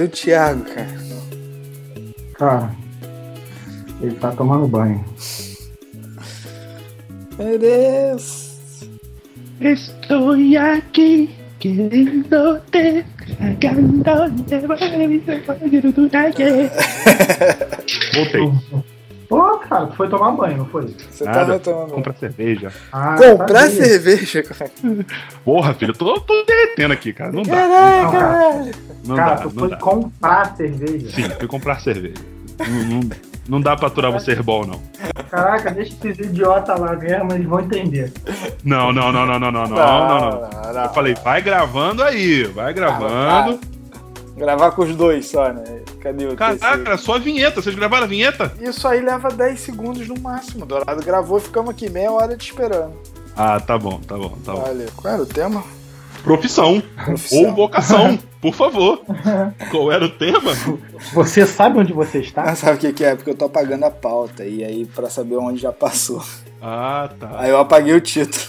O Thiago, cara? Cara, ele tá tomando banho. Meu Deus. Estou aqui querendo te Voltei. Pô, cara, tu foi tomar banho, não foi? Você Nada. tava tomando. Comprar cerveja. Ah, Comprar sabia. cerveja, cara. Porra, filho, eu tô, tô derretendo aqui, cara. Não dá. Caraca, Não, cara. velho. Não Cara, dá, tu não foi dá. comprar cerveja. Sim, fui comprar cerveja. Não, não, não dá pra aturar você herbol, não. Caraca, deixa esses idiotas lá mesmo, eles vão entender. Não, não, não, não, não, não, não, não, não. não, Eu falei, vai gravando aí, vai gravando. Gravar com os dois só, né? Cadê o? Caraca, só a vinheta. Vocês gravaram a vinheta? Isso aí leva 10 segundos no máximo. Dourado gravou e ficamos aqui meia hora te esperando. Ah, tá bom, tá bom, tá bom. Olha, qual era o tema? Profissão. Profissão. Ou vocação, por favor. Qual era o tema? Você sabe onde você está? Ah, sabe o que, que é? Porque eu tô apagando a pauta. E aí, pra saber onde já passou. Ah, tá. Aí eu apaguei o título.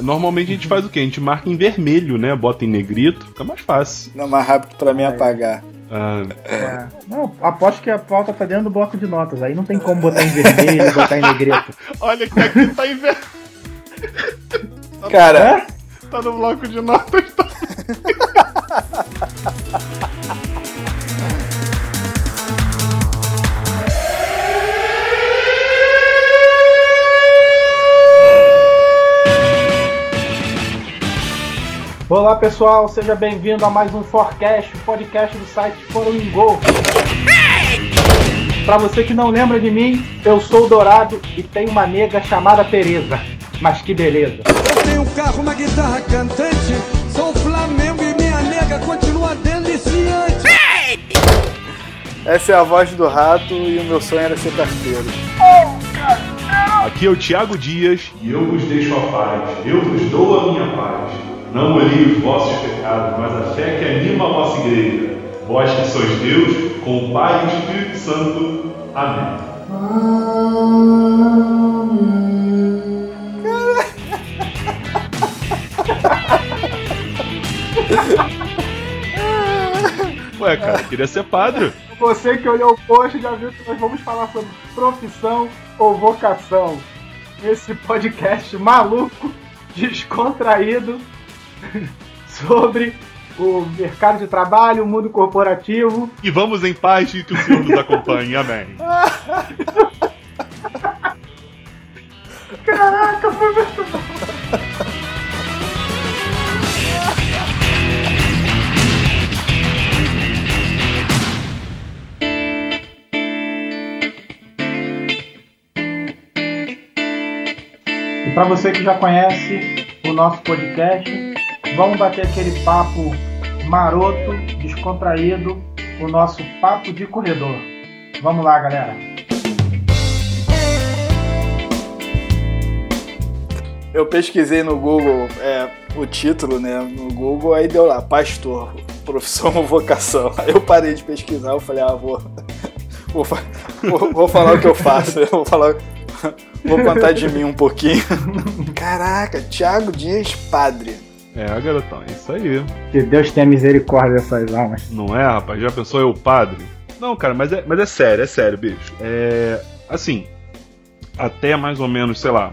Normalmente a gente faz o quê? A gente marca em vermelho, né? Bota em negrito, fica mais fácil. Não, mais rápido pra mim apagar. Ah, É. Não, aposto que a pauta tá dentro do bloco de notas. Aí não tem como botar em vermelho, botar em negrito. olha que aqui tá em vermelho. Cara, Hã? Tá no bloco de notas. Tá... Olá pessoal, seja bem-vindo a mais um Forecast, o podcast do site Forum in Go. Pra você que não lembra de mim, eu sou o Dourado e tenho uma nega chamada Tereza. Mas que beleza. Eu tenho um carro, uma guitarra cantante. Sou o Flamengo e minha nega continua deliciante. essa é a voz do rato e o meu sonho era ser carteiro. Aqui é o Tiago Dias e eu vos deixo a paz. Eu vos dou a minha paz. Não olhei os vossos pecados, mas a fé que anima a vossa igreja. Vós que sois Deus, com o Pai e o Espírito Santo. Amém. Ué, cara, queria ser padre. Você que olhou o post já viu que nós vamos falar sobre profissão ou vocação. Esse podcast maluco, descontraído, sobre o mercado de trabalho, o mundo corporativo. E vamos em paz e que o Senhor nos acompanhe. Amém. Caraca, foi muito bom. E para você que já conhece o nosso podcast, vamos bater aquele papo maroto, descontraído, o nosso papo de corredor. Vamos lá, galera. Eu pesquisei no Google é, o título, né? No Google, aí deu lá, pastor, profissão ou vocação. Aí eu parei de pesquisar, eu falei, ah, vou. Vou, vou, vou falar o que eu faço. Eu vou falar. Vou contar de mim um pouquinho. Caraca, Thiago Dias, padre. É, garotão, é isso aí. Que Deus tenha misericórdia dessas almas. Não é, rapaz? Já pensou eu, padre? Não, cara, mas é, mas é sério, é sério, bicho. É. Assim, até mais ou menos, sei lá,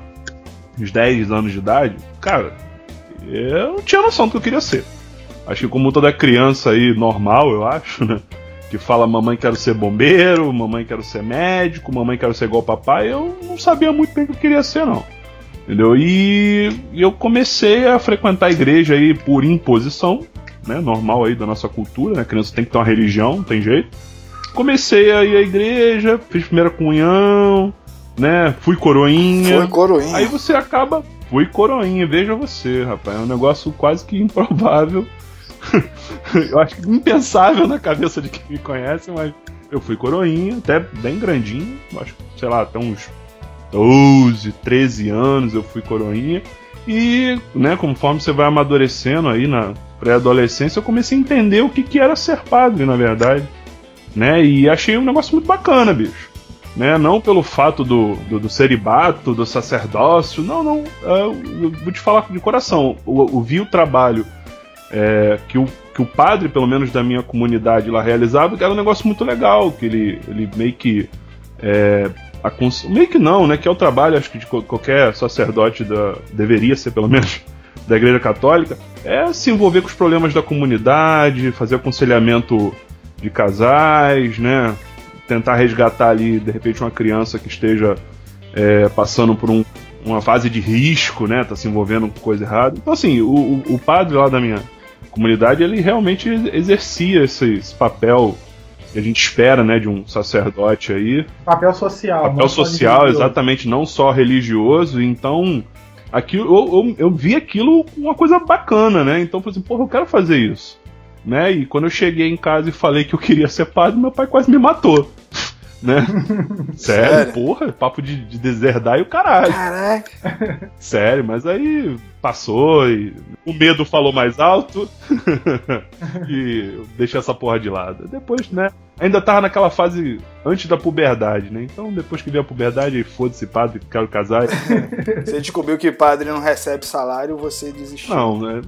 uns 10 anos de idade, cara, eu não tinha noção do que eu queria ser. Acho que como toda criança aí, normal, eu acho, né? Que fala, mamãe quero ser bombeiro, mamãe quero ser médico, mamãe quero ser igual papai, eu não sabia muito bem o que eu queria ser, não. Entendeu? E eu comecei a frequentar a igreja aí por imposição, né? Normal aí da nossa cultura, né? A criança tem que ter uma religião, não tem jeito. Comecei a ir à igreja, fiz primeira comunhão, né? Fui coroinha. Foi coroinha. Aí você acaba. Fui coroinha, veja você, rapaz. É um negócio quase que improvável. eu acho que impensável na cabeça de quem me conhece, mas eu fui coroinha, até bem grandinho. Acho que, sei lá, até uns 12, 13 anos eu fui coroinha. E, né, conforme você vai amadurecendo aí na pré-adolescência, eu comecei a entender o que, que era ser padre, na verdade. Né? E achei um negócio muito bacana, bicho né? Não pelo fato do, do, do do sacerdócio, não, não. é, eu vou te falar de coração. Eu, eu vi o trabalho é, que, o, que o padre, pelo menos da minha comunidade lá, realizava, que era um negócio muito legal, que ele, ele meio que. É, a, meio que não, né? Que é o trabalho, acho que de qualquer sacerdote da, deveria ser, pelo menos, da Igreja Católica, é se envolver com os problemas da comunidade, fazer aconselhamento de casais, né? Tentar resgatar ali, de repente, uma criança que esteja é, passando por um, uma fase de risco, né? Tá se envolvendo com coisa errada. Então, assim, o, o, o padre lá da minha comunidade, ele realmente exercia esse, esse, papel que a gente espera, né, de um sacerdote aí. Papel social. Papel social, exatamente, não só religioso. Então, aquilo, eu, eu, eu, vi aquilo uma coisa bacana, né? Então, eu falei assim, porra, eu quero fazer isso. Né? E quando eu cheguei em casa e falei que eu queria ser padre, meu pai quase me matou né? Sério, Sério, porra, papo de, de deserdar e o caralho. Caraca. Sério, mas aí passou e o medo falou mais alto e deixei essa porra de lado. Depois, né? Ainda tava naquela fase antes da puberdade, né? Então depois que veio a puberdade, foda-se padre, quero casar. você descobriu que padre não recebe salário, você desistiu. Não, né?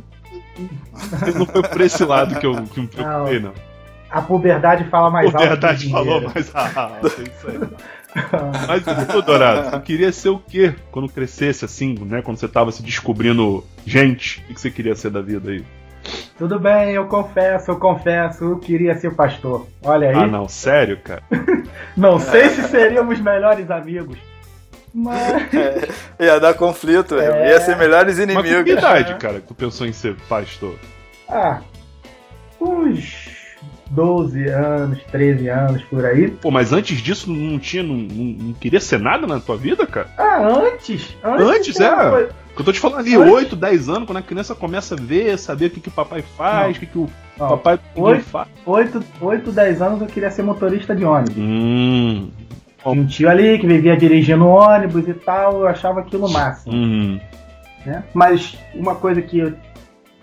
Não foi por esse lado que eu, que eu me preocupei, não. A puberdade fala mais alto. A puberdade falou mais alto. É isso aí. Mas, ô Dourado, você queria ser o quê quando crescesse assim, né? Quando você tava se descobrindo gente? O que você queria ser da vida aí? Tudo bem, eu confesso, eu confesso, eu queria ser pastor. Olha aí. Ah, não, sério, cara? não sei se seríamos melhores amigos. Mas. É, ia dar conflito, é... ia ser melhores inimigos. Mas que idade, cara, que tu pensou em ser pastor? Ah, uns 12 anos, 13 anos, por aí. Pô, mas antes disso não tinha. Não, não, não queria ser nada na tua vida, cara? Ah, antes? Antes, antes é. Foi... Eu tô te falando ali, antes... 8, 10 anos, quando a criança começa a ver, saber o que, que o papai faz, o que, que o não. papai 8, faz. 8, 8, 10 anos eu queria ser motorista de ônibus. Hum. Um tio ali que vivia dirigindo ônibus e tal, eu achava aquilo máximo. Uhum. Né? Mas uma coisa que eu,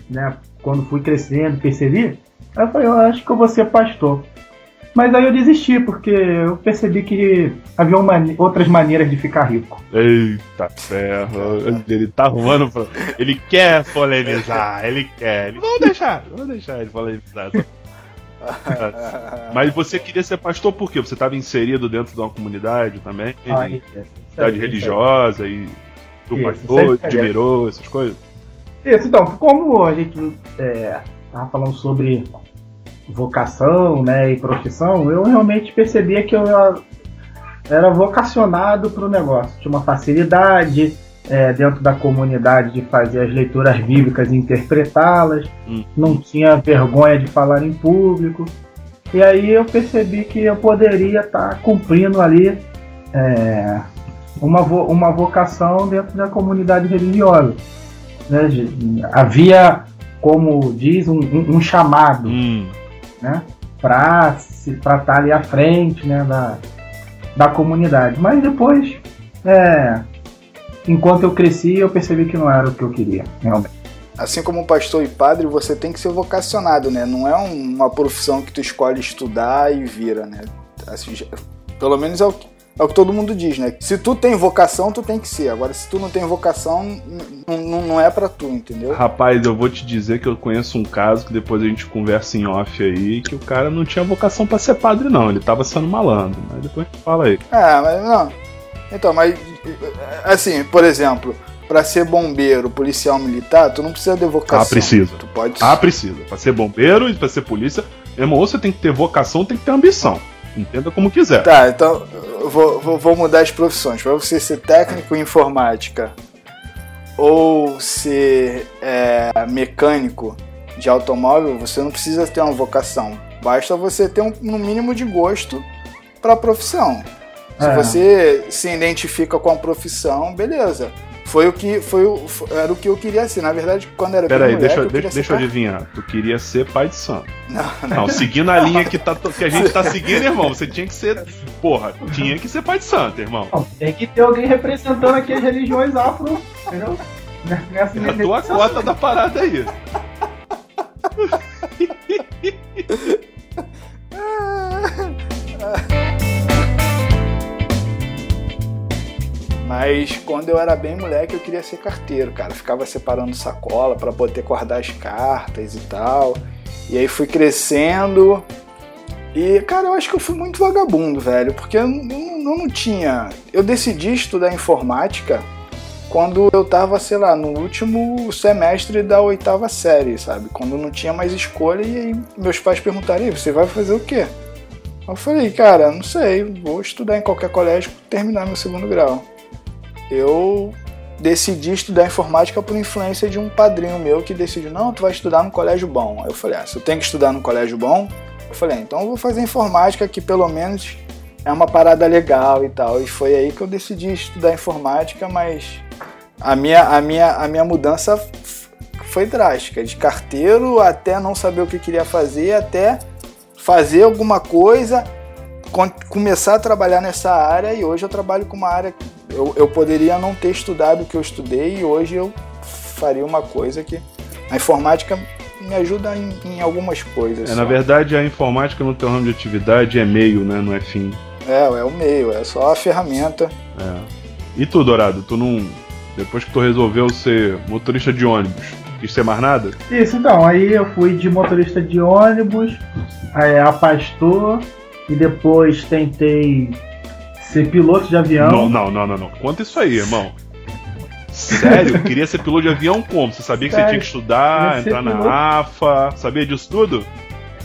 né, quando fui crescendo, percebi Aí eu falei, eu acho que eu vou ser pastor. Mas aí eu desisti, porque eu percebi que havia mani outras maneiras de ficar rico. Eita ferro, ele tá arrumando. Pra... Ele quer polemizar, ele quer. Ele... Vamos deixar, vamos deixar ele polemizar. Mas você queria ser pastor por quê? Você estava inserido dentro de uma comunidade também? Ah, isso, comunidade isso, religiosa isso. e do pastor, admirou, essas coisas? Isso, então, como a gente é, tava falando sobre vocação né, e profissão, eu realmente percebia que eu era vocacionado para o negócio. Tinha uma facilidade é, dentro da comunidade de fazer as leituras bíblicas e interpretá-las, hum. não tinha vergonha de falar em público. E aí eu percebi que eu poderia estar tá cumprindo ali é, uma, vo uma vocação dentro da comunidade religiosa. Né? Havia, como diz, um, um, um chamado. Hum né? Para estar tá ali à frente né, da, da comunidade. Mas depois, é, enquanto eu cresci, eu percebi que não era o que eu queria, realmente. Assim como pastor e padre, você tem que ser vocacionado, né? Não é uma profissão que tu escolhe estudar e vira, né? Assim, pelo menos é o que é o que todo mundo diz, né? Se tu tem vocação, tu tem que ser. Agora, se tu não tem vocação, não é para tu, entendeu? Rapaz, eu vou te dizer que eu conheço um caso que depois a gente conversa em off aí, que o cara não tinha vocação para ser padre, não. Ele tava sendo malandro. Mas depois a gente fala aí. É, mas não. Então, mas assim, por exemplo, para ser bombeiro, policial militar, tu não precisa de vocação. Ah, precisa. Tu pode... Ah, precisa. Para ser bombeiro e para ser polícia, irmão, ou você tem que ter vocação, tem que ter ambição. Entenda como quiser. Tá, então vou, vou, vou mudar as profissões. Para você ser técnico em informática ou ser é, mecânico de automóvel, você não precisa ter uma vocação. Basta você ter um, um mínimo de gosto para a profissão. Se é. você se identifica com a profissão, beleza. Foi o que foi, o, era o que eu queria ser. Na verdade, quando era Peraí, deixa, eu deixa, deixa eu adivinhar. Tu queria ser pai de santo. Não, não. não seguindo a linha que, tá, que a gente tá seguindo, irmão, você tinha que ser. Porra, tinha que ser pai de santo, irmão. Não, tem que ter alguém representando aqui as religiões afro, entendeu? Nessa, é a tua cota da parada aí. Mas quando eu era bem moleque, eu queria ser carteiro, cara. Ficava separando sacola para poder guardar as cartas e tal. E aí fui crescendo. E, cara, eu acho que eu fui muito vagabundo, velho, porque eu não, não tinha. Eu decidi estudar informática quando eu tava, sei lá, no último semestre da oitava série, sabe? Quando não tinha mais escolha e aí meus pais perguntaram: você vai fazer o quê? Eu falei, cara, não sei, vou estudar em qualquer colégio terminar meu segundo grau. Eu decidi estudar informática por influência de um padrinho meu que decidiu, não, tu vai estudar no colégio bom. Aí eu falei, ah, se eu tenho que estudar no colégio bom, eu falei, ah, então eu vou fazer informática que pelo menos é uma parada legal e tal. E foi aí que eu decidi estudar informática, mas a minha, a minha, a minha mudança foi drástica, de carteiro até não saber o que queria fazer, até fazer alguma coisa, começar a trabalhar nessa área e hoje eu trabalho com uma área eu, eu poderia não ter estudado o que eu estudei e hoje eu faria uma coisa que a informática me ajuda em, em algumas coisas. É, na verdade, a informática no teu ramo de atividade é meio, né? Não é fim. É, é o meio, é só a ferramenta. É. E tu, Dourado, tu não. Depois que tu resolveu ser motorista de ônibus, quis ser mais nada? Isso, então, aí eu fui de motorista de ônibus, aí a pastor, e depois tentei ser piloto de avião. Não, não, não, não, não. Conta isso aí, irmão. Sério? Queria ser piloto de avião como? Você sabia que Sério? você tinha que estudar, entrar piloto... na AFA? Sabia disso tudo?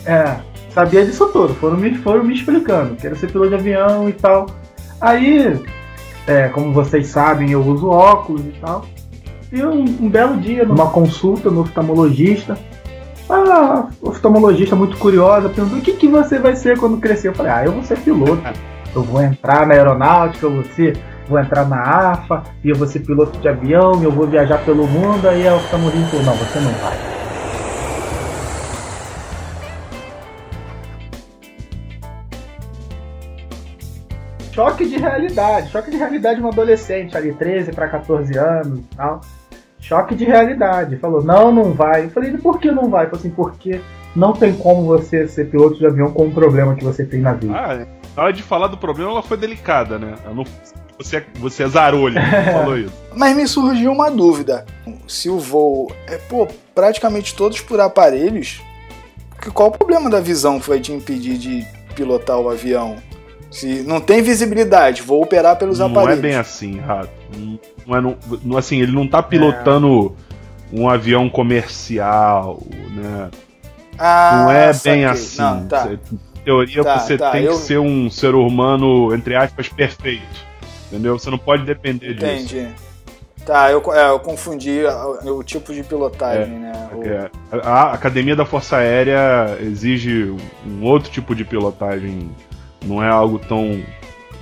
É, sabia disso tudo. Foram me, foram me explicando. Quero ser piloto de avião e tal. Aí, é, como vocês sabem, eu uso óculos e tal. E um, um belo dia, numa consulta no oftalmologista, a oftalmologista muito curiosa perguntou: o que, que você vai ser quando crescer? Eu falei: ah, eu vou ser piloto. Eu vou entrar na aeronáutica, eu vou, ser, vou entrar na AFA, e eu vou ser piloto de avião, e eu vou viajar pelo mundo. Aí a oftalmologista falou: não, você não vai. choque de realidade, choque de realidade de um adolescente ali, 13 para 14 anos e tal. Choque de realidade. Falou, não, não vai. Eu falei, por que não vai? Falei assim, porque não tem como você ser piloto de avião com um problema que você tem na vida. Ah, é. Na hora de falar do problema, ela foi delicada, né? Ela não, você, você azarou ele, falou isso. Mas me surgiu uma dúvida. Se o voo é, pô, praticamente todos por aparelhos, qual o problema da visão que vai te impedir de pilotar o avião? Se não tem visibilidade, vou operar pelos não aparelhos. Não é bem assim, Rato. Não é, não, assim, ele não tá pilotando é. um avião comercial, né? Ah, não é bem assim. Não, tá. Teoria, tá, você tá, tem eu... que ser um ser humano, entre aspas, perfeito. Entendeu? Você não pode depender Entendi. disso. Entendi. Tá, eu, é, eu confundi o tipo de pilotagem, é, né? O... É. A Academia da Força Aérea exige um outro tipo de pilotagem não é algo tão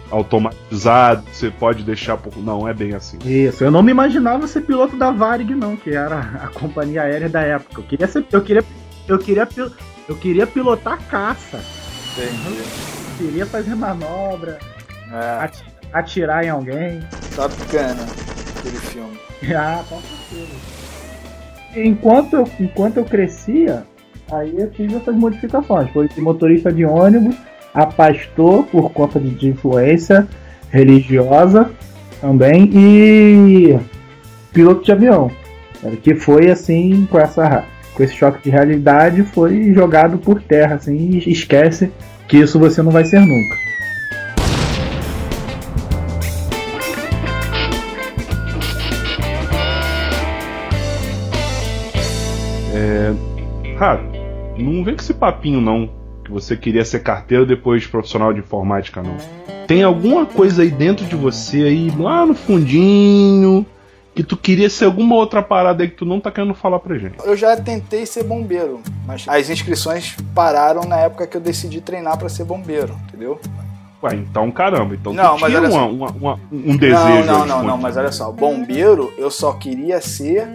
automatizado, você pode deixar por. Não, é bem assim. Isso, eu não me imaginava ser piloto da Varig, não, que era a companhia aérea da época. Eu queria ser. Eu queria. Eu queria, eu queria pilotar caça. Entendi. Eu queria fazer manobra. É. Atirar em alguém. Top Gun, aquele filme. ah, com certeza. Enquanto eu, enquanto eu crescia, aí eu tive essas modificações. Foi de motorista de ônibus a pastor por conta de influência religiosa também e piloto de avião, que foi assim com essa com esse choque de realidade foi jogado por terra assim e esquece que isso você não vai ser nunca. É... Rato, não vem com esse papinho não que você queria ser carteiro depois profissional de informática, não. Tem alguma coisa aí dentro de você, aí lá no fundinho, que tu queria ser alguma outra parada aí que tu não tá querendo falar pra gente. Eu já tentei ser bombeiro, mas as inscrições pararam na época que eu decidi treinar para ser bombeiro, entendeu? Ué, então caramba, então não, tu tinha uma, uma, uma, um desejo. Não, não, não, não, mas olha só, bombeiro eu só queria ser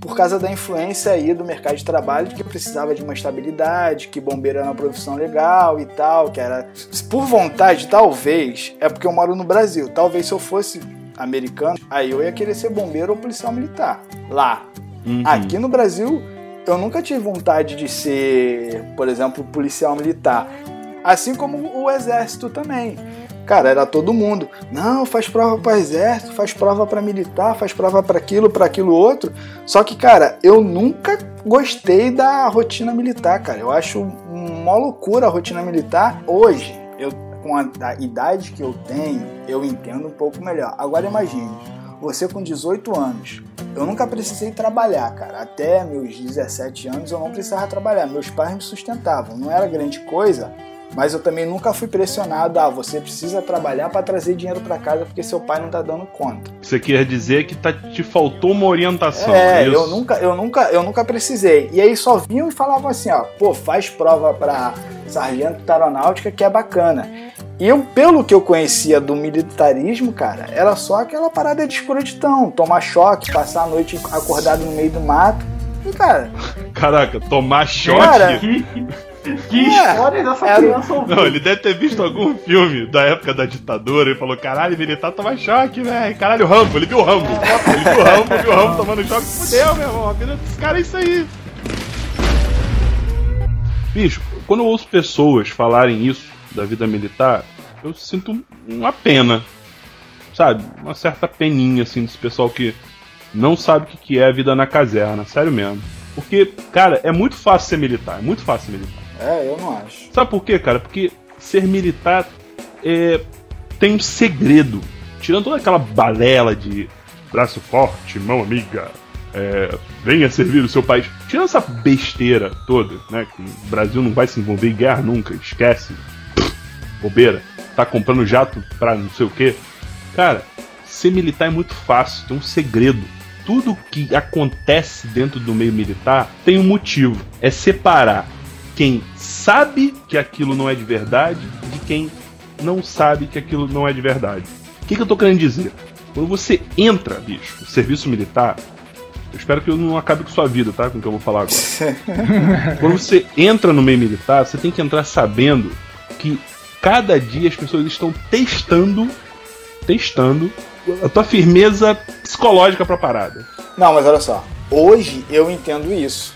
por causa da influência aí do mercado de trabalho, que precisava de uma estabilidade, que bombeiro era uma profissão legal e tal, que era. Por vontade, talvez, é porque eu moro no Brasil. Talvez se eu fosse americano, aí eu ia querer ser bombeiro ou policial militar. Lá. Uhum. Aqui no Brasil, eu nunca tive vontade de ser, por exemplo, policial militar. Assim como o exército também. Cara, era todo mundo. Não, faz prova para exército, faz prova para militar, faz prova para aquilo, para aquilo outro. Só que, cara, eu nunca gostei da rotina militar, cara. Eu acho uma loucura a rotina militar. Hoje, com a, a idade que eu tenho, eu entendo um pouco melhor. Agora imagine, você com 18 anos. Eu nunca precisei trabalhar, cara. Até meus 17 anos eu não precisava trabalhar. Meus pais me sustentavam. Não era grande coisa, mas eu também nunca fui pressionado, ah, você precisa trabalhar para trazer dinheiro para casa porque seu pai não tá dando conta. Você quer dizer que tá, te faltou uma orientação? É, é eu nunca, eu nunca, eu nunca precisei. E aí só vinham e falavam assim, ó, pô, faz prova para sargento da aeronáutica que é bacana. E eu, pelo que eu conhecia do militarismo, cara, era só aquela parada de escrotidão, tomar choque, passar a noite acordado no meio do mato. E, cara. Caraca, tomar choque? Cara, que é, história dessa era... criança ouviu? Não, ele deve ter visto algum filme da época da ditadura e falou: caralho, militar toma choque, velho. Caralho, o Rambo, ele viu o Rambo. Ele viu o Rambo, viu o Rambo tomando choque. Fudeu, meu irmão. A vida desse cara é isso aí. Bicho, quando eu ouço pessoas falarem isso da vida militar, eu sinto uma pena. Sabe? Uma certa peninha, assim, desse pessoal que não sabe o que é a vida na caserna. Sério mesmo. Porque, cara, é muito fácil ser militar. É muito fácil ser militar. É, eu não acho. Sabe por quê, cara? Porque ser militar é, tem um segredo. Tirando toda aquela balela de braço forte, mão amiga, é, venha servir o seu país. Tirando essa besteira toda, né? Que o Brasil não vai se envolver em guerra nunca, esquece. Bobeira. Tá comprando jato pra não sei o quê. Cara, ser militar é muito fácil, tem um segredo. Tudo que acontece dentro do meio militar tem um motivo. É separar quem sabe que aquilo não é de verdade de quem não sabe que aquilo não é de verdade. O que, que eu tô querendo dizer? Quando você entra, bicho, no serviço militar, eu espero que eu não acabe com sua vida, tá? Com o que eu vou falar agora. Quando você entra no meio militar, você tem que entrar sabendo que cada dia as pessoas estão testando, testando a tua firmeza psicológica pra parada. Não, mas olha só. Hoje eu entendo isso.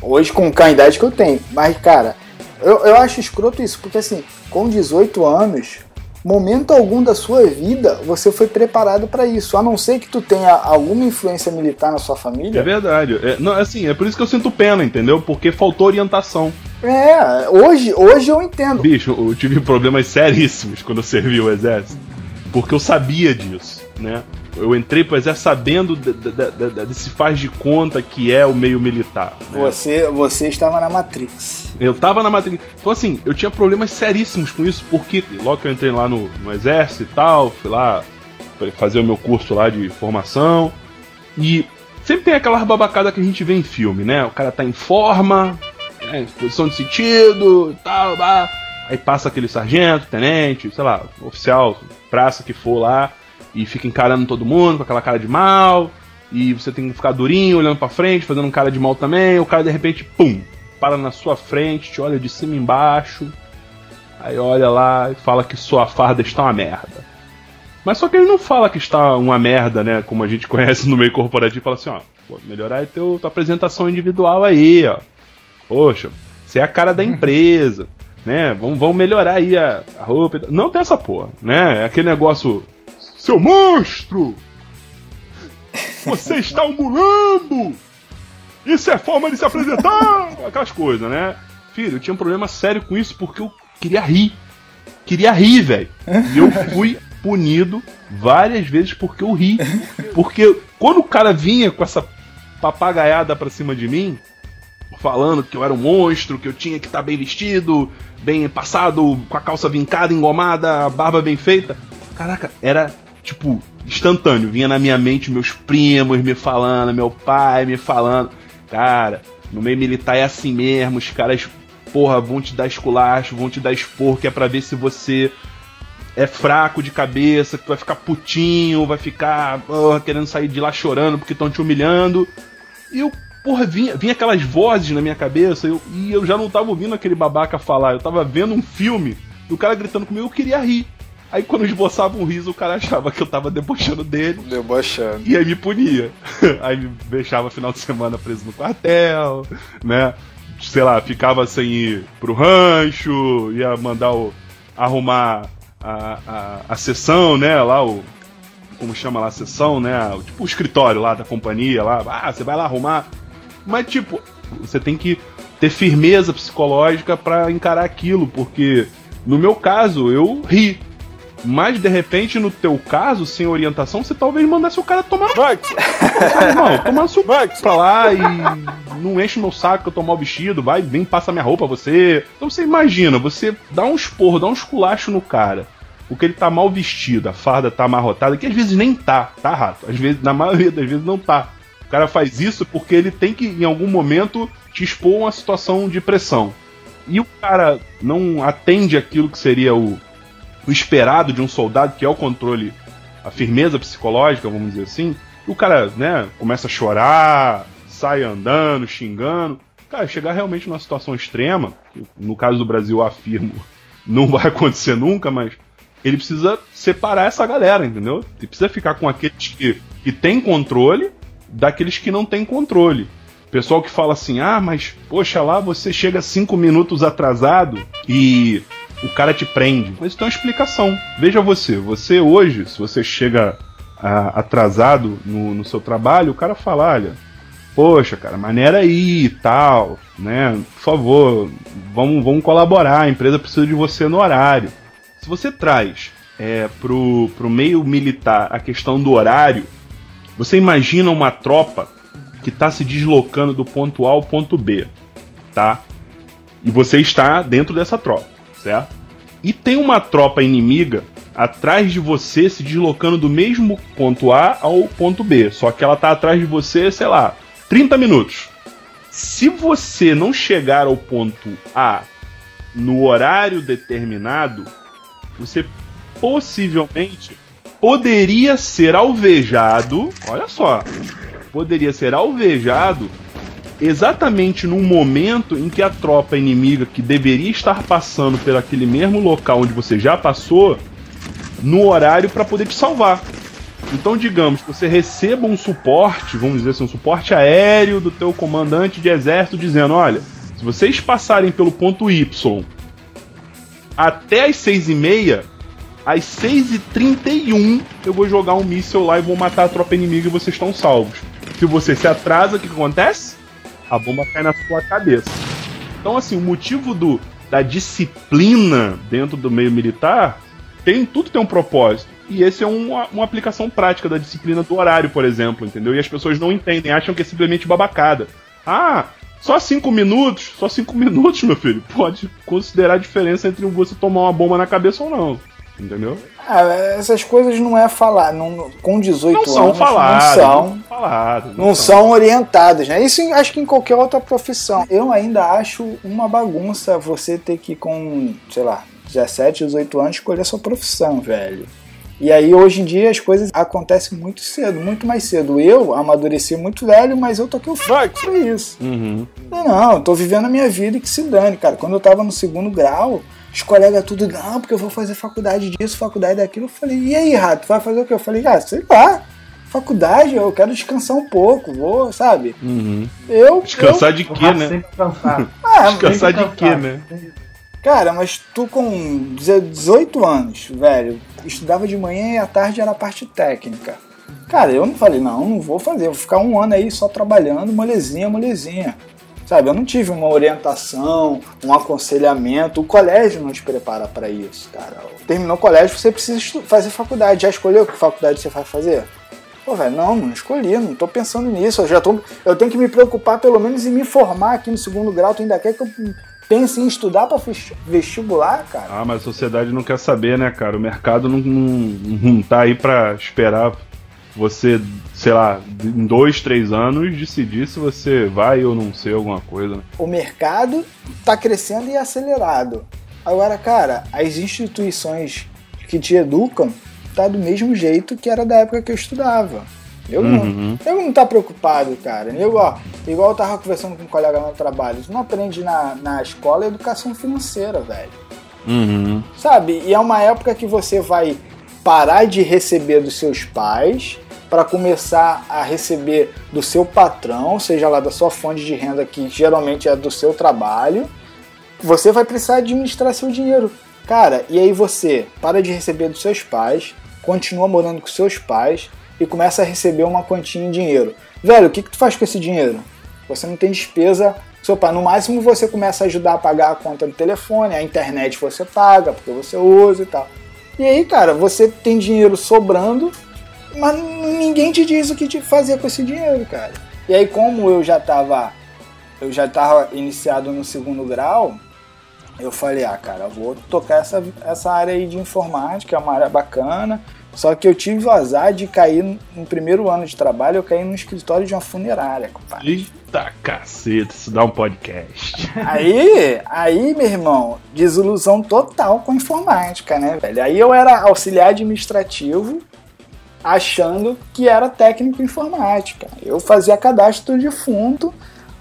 Hoje, com a idade que eu tenho. Mas, cara, eu, eu acho escroto isso, porque assim, com 18 anos, momento algum da sua vida você foi preparado para isso, a não ser que tu tenha alguma influência militar na sua família. É verdade. É, não, assim, é por isso que eu sinto pena, entendeu? Porque faltou orientação. É, hoje, hoje eu entendo. Bicho, eu tive problemas seríssimos quando eu servi o exército, porque eu sabia disso, né? Eu entrei pro exército sabendo desse faz de conta que é o meio militar. Né? Você, você estava na Matrix. Eu estava na Matrix. Então, assim, eu tinha problemas seríssimos com isso, porque logo que eu entrei lá no, no exército e tal, fui lá fazer o meu curso lá de formação. E sempre tem aquela babacada que a gente vê em filme, né? O cara tá em forma, né, em posição de sentido e tal, bah. aí passa aquele sargento, tenente, sei lá, oficial, praça que for lá e fica encarando todo mundo com aquela cara de mal, e você tem que ficar durinho, olhando para frente, fazendo um cara de mal também, o cara de repente, pum, para na sua frente, te olha de cima e embaixo, aí olha lá e fala que sua farda está uma merda. Mas só que ele não fala que está uma merda, né, como a gente conhece no meio corporativo, fala assim, ó, pô, melhorar a teu, tua apresentação individual aí, ó. Poxa, você é a cara da empresa, né? Vamos, vamos melhorar aí a, a roupa. Não tem essa porra, né? É aquele negócio seu monstro! Você está mulambo! Isso é forma de se apresentar! Aquelas coisas, né? Filho, eu tinha um problema sério com isso porque eu queria rir. Queria rir, velho. E eu fui punido várias vezes porque eu ri. Porque quando o cara vinha com essa papagaiada pra cima de mim, falando que eu era um monstro, que eu tinha que estar tá bem vestido, bem passado, com a calça vincada, engomada, a barba bem feita. Caraca, era tipo, instantâneo. Vinha na minha mente meus primos me falando, meu pai me falando. Cara, no meio militar é assim mesmo, os caras, porra, vão te dar esculacho, vão te dar expor, que é pra ver se você é fraco de cabeça, que tu vai ficar putinho, vai ficar oh, querendo sair de lá chorando porque estão te humilhando. E eu, porra, vinha, vinha aquelas vozes na minha cabeça eu, e eu já não tava ouvindo aquele babaca falar, eu tava vendo um filme do cara gritando comigo, eu queria rir. Aí quando esboçava um riso, o cara achava que eu tava debochando dele. Debochando. E aí me punia. Aí me deixava final de semana preso no quartel, né? Sei lá, ficava sem ir pro rancho, ia mandar o, arrumar a, a, a sessão, né? Lá o. Como chama lá a sessão, né? Tipo o escritório lá da companhia lá. Ah, você vai lá arrumar. Mas, tipo, você tem que ter firmeza psicológica para encarar aquilo, porque no meu caso eu ri. Mas de repente, no teu caso, sem orientação, você talvez mandasse o cara tomar. Bucks! Não, tomar seu Bucks! pra lá e não enche meu saco que eu tô mal vestido, vai, vem, passa minha roupa a você. Então você imagina, você dá um esporro, dá um esculacho no cara. Porque ele tá mal vestido, a farda tá amarrotada, que às vezes nem tá, tá, rato? Às vezes, na maioria das vezes não tá. O cara faz isso porque ele tem que, em algum momento, te expor uma situação de pressão. E o cara não atende aquilo que seria o, o esperado de um soldado, que é o controle, a firmeza psicológica, vamos dizer assim. O cara, né, começa a chorar, sai andando, xingando. Cara, chegar realmente numa situação extrema, que no caso do Brasil afirmo, não vai acontecer nunca, mas ele precisa separar essa galera, entendeu? Ele precisa ficar com aqueles que, que têm controle daqueles que não têm controle. Pessoal que fala assim, ah, mas poxa lá, você chega cinco minutos atrasado e o cara te prende. Mas isso tem uma explicação. Veja você, você hoje, se você chega ah, atrasado no, no seu trabalho, o cara fala, olha, poxa, cara, maneira aí e tal, né? Por favor, vamos, vamos colaborar, a empresa precisa de você no horário. Se você traz é, pro, pro meio militar a questão do horário, você imagina uma tropa que está se deslocando do ponto A ao ponto B, tá? E você está dentro dessa tropa, certo? E tem uma tropa inimiga atrás de você se deslocando do mesmo ponto A ao ponto B, só que ela tá atrás de você, sei lá, 30 minutos. Se você não chegar ao ponto A no horário determinado, você possivelmente poderia ser alvejado. Olha só, poderia ser alvejado exatamente no momento em que a tropa inimiga que deveria estar passando por aquele mesmo local onde você já passou, no horário para poder te salvar. Então, digamos que você receba um suporte, vamos dizer assim, um suporte aéreo do teu comandante de exército dizendo, olha, se vocês passarem pelo ponto Y até as seis e meia, às 6h31 eu vou jogar um míssil lá e vou matar a tropa inimiga e vocês estão salvos. Se você se atrasa, o que acontece? A bomba cai na sua cabeça. Então, assim, o motivo do, da disciplina dentro do meio militar tem tudo tem um propósito. E esse é uma, uma aplicação prática da disciplina do horário, por exemplo, entendeu? E as pessoas não entendem, acham que é simplesmente babacada. Ah, só cinco minutos? Só cinco minutos, meu filho. Pode considerar a diferença entre você tomar uma bomba na cabeça ou não. Entendeu? Ah, essas coisas não é falar, não, com 18 Não anos não são, Não, faladas, não são orientadas, né? Isso acho que em qualquer outra profissão. Eu ainda acho uma bagunça você ter que com, sei lá, 17, 18 anos escolher a sua profissão, velho. E aí hoje em dia as coisas acontecem muito cedo, muito mais cedo. Eu amadureci muito velho, mas eu toquei o fraco pra isso. Uhum. Não, não, eu tô vivendo a minha vida e que se dane, cara. Quando eu tava no segundo grau, os colegas tudo, não, porque eu vou fazer faculdade disso, faculdade daquilo. Eu falei, e aí, Rato, vai fazer o quê? Eu falei, ah, sei lá, faculdade, eu quero descansar um pouco, vou, sabe? Uhum. Eu. Descansar de O quê, né? eu ah, Descansar de quê, né? cara, mas tu com 18 anos, velho, estudava de manhã e à tarde era a parte técnica. Cara, eu não falei, não, não vou fazer, vou ficar um ano aí só trabalhando, molezinha, molezinha. Sabe, eu não tive uma orientação, um aconselhamento. O colégio não te prepara para isso, cara. Terminou o colégio, você precisa fazer faculdade. Já escolheu que faculdade você vai fazer? Pô, velho, não, não escolhi, não tô pensando nisso. Eu já tô. Eu tenho que me preocupar pelo menos em me formar aqui no segundo grau. Tu ainda quer que eu pense em estudar para vestibular, cara? Ah, mas a sociedade não quer saber, né, cara? O mercado não, não, não tá aí pra esperar você, sei lá, em dois, três anos decidir se você vai ou não ser alguma coisa, né? o mercado está crescendo e acelerado. Agora, cara, as instituições que te educam tá do mesmo jeito que era da época que eu estudava. Eu não, Uhum. eu não tá preocupado, cara. Eu, ó, igual eu tava conversando com um colega lá no trabalho, tu não aprende na, na escola educação financeira, velho. Uhum. Sabe? E é uma época que você vai parar de receber dos seus pais para começar a receber do seu patrão, seja lá da sua fonte de renda que geralmente é do seu trabalho. Você vai precisar administrar seu dinheiro. Cara, e aí você para de receber dos seus pais, continua morando com seus pais e começa a receber uma quantia em dinheiro. Velho, o que, que tu faz com esse dinheiro? Você não tem despesa. Seu pai, no máximo você começa a ajudar a pagar a conta do telefone, a internet você paga, porque você usa e tal. E aí, cara, você tem dinheiro sobrando, mas ninguém te diz o que te fazer com esse dinheiro, cara. E aí, como eu já tava, eu já tava iniciado no segundo grau, eu falei, ah, cara, vou tocar essa, essa área aí de informática, é uma área bacana. Só que eu tive o azar de cair no primeiro ano de trabalho, eu caí no escritório de uma funerária, compadre. Eita caceta, isso dá um podcast. Aí, aí, meu irmão, desilusão total com a informática, né, velho? Aí eu era auxiliar administrativo, achando que era técnico em informática. Eu fazia cadastro de defunto,